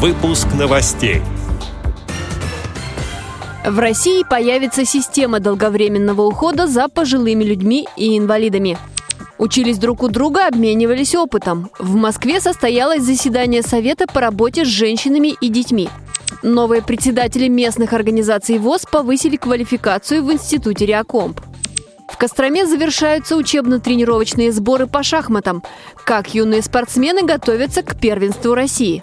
Выпуск новостей. В России появится система долговременного ухода за пожилыми людьми и инвалидами. Учились друг у друга, обменивались опытом. В Москве состоялось заседание Совета по работе с женщинами и детьми. Новые председатели местных организаций ВОЗ повысили квалификацию в Институте Реакомп. В Костроме завершаются учебно-тренировочные сборы по шахматам. Как юные спортсмены готовятся к первенству России.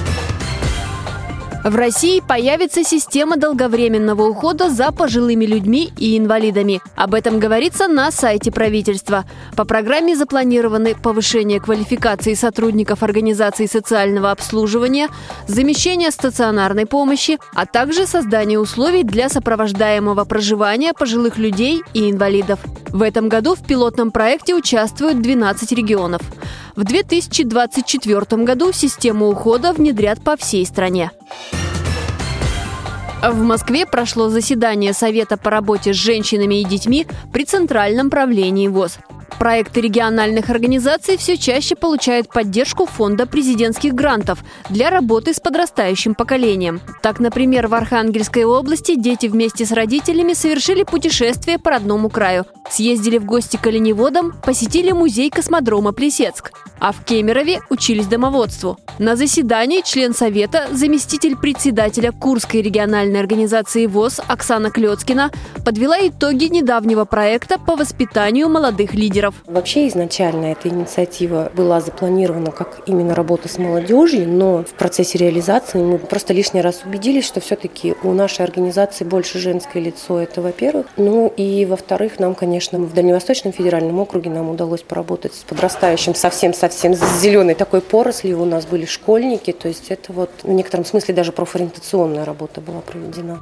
В России появится система долговременного ухода за пожилыми людьми и инвалидами. Об этом говорится на сайте правительства. По программе запланированы повышение квалификации сотрудников организаций социального обслуживания, замещение стационарной помощи, а также создание условий для сопровождаемого проживания пожилых людей и инвалидов. В этом году в пилотном проекте участвуют 12 регионов. В 2024 году систему ухода внедрят по всей стране. В Москве прошло заседание Совета по работе с женщинами и детьми при Центральном правлении ВОЗ. Проекты региональных организаций все чаще получают поддержку фонда президентских грантов для работы с подрастающим поколением. Так, например, в Архангельской области дети вместе с родителями совершили путешествие по родному краю. Съездили в гости к оленеводам, посетили музей космодрома Плесецк а в Кемерове учились домоводству. На заседании член Совета, заместитель председателя Курской региональной организации ВОЗ Оксана Клецкина подвела итоги недавнего проекта по воспитанию молодых лидеров. Вообще изначально эта инициатива была запланирована как именно работа с молодежью, но в процессе реализации мы просто лишний раз убедились, что все-таки у нашей организации больше женское лицо, это во-первых. Ну и во-вторых, нам, конечно, в Дальневосточном федеральном округе нам удалось поработать с подрастающим совсем-совсем совсем зеленой такой поросли у нас были школьники, то есть это вот в некотором смысле даже профориентационная работа была проведена.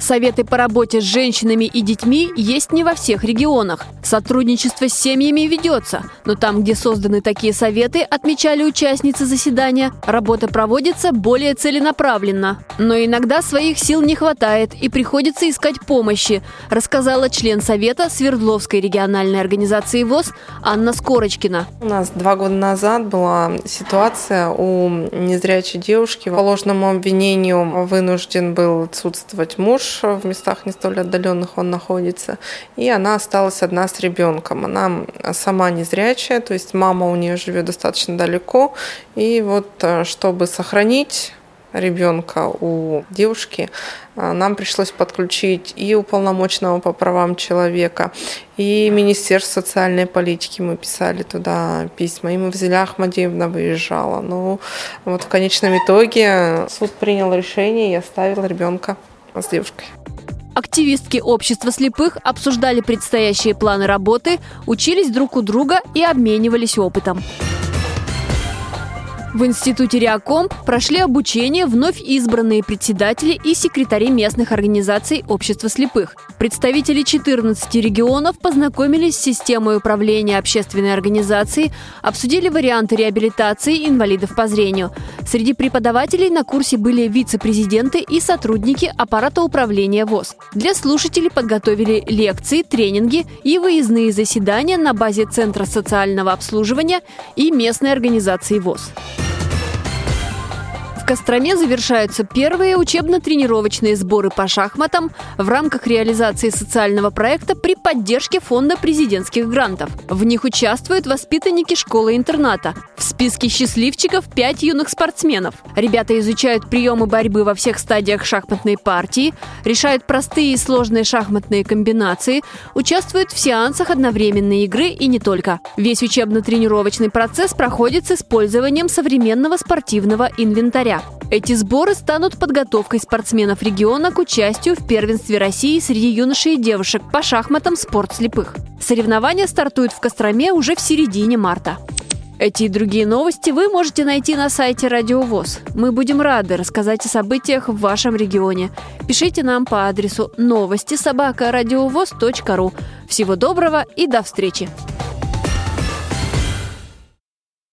Советы по работе с женщинами и детьми есть не во всех регионах. Сотрудничество с семьями ведется, но там, где созданы такие советы, отмечали участницы заседания, работа проводится более целенаправленно. Но иногда своих сил не хватает и приходится искать помощи, рассказала член Совета Свердловской региональной организации ВОЗ Анна Скорочкина. У нас два года назад была ситуация у незрячей девушки. По ложному обвинению вынужден был отсутствовать муж, в местах не столь отдаленных он находится. И она осталась одна с ребенком. Она сама незрячая, то есть мама у нее живет достаточно далеко. И вот э, чтобы сохранить ребенка у девушки, э, нам пришлось подключить и уполномоченного по правам человека, и Министерство социальной политики мы писали туда письма, и мы взяли Ахмадеевна выезжала. Но вот в конечном итоге суд принял решение и оставил ребенка с девушкой. Активистки общества слепых обсуждали предстоящие планы работы, учились друг у друга и обменивались опытом. В Институте Реакомп прошли обучение вновь избранные председатели и секретари местных организаций общества слепых. Представители 14 регионов познакомились с системой управления общественной организацией, обсудили варианты реабилитации инвалидов по зрению. Среди преподавателей на курсе были вице-президенты и сотрудники аппарата управления ВОЗ. Для слушателей подготовили лекции, тренинги и выездные заседания на базе Центра социального обслуживания и местной организации ВОЗ. Костроме завершаются первые учебно-тренировочные сборы по шахматам в рамках реализации социального проекта при поддержке Фонда президентских грантов. В них участвуют воспитанники школы-интерната. В списке счастливчиков пять юных спортсменов. Ребята изучают приемы борьбы во всех стадиях шахматной партии, решают простые и сложные шахматные комбинации, участвуют в сеансах одновременной игры и не только. Весь учебно-тренировочный процесс проходит с использованием современного спортивного инвентаря. Эти сборы станут подготовкой спортсменов региона к участию в первенстве России среди юношей и девушек по шахматам «Спорт слепых». Соревнования стартуют в Костроме уже в середине марта. Эти и другие новости вы можете найти на сайте Радио ВОЗ. Мы будем рады рассказать о событиях в вашем регионе. Пишите нам по адресу новости собака ру. Всего доброго и до встречи!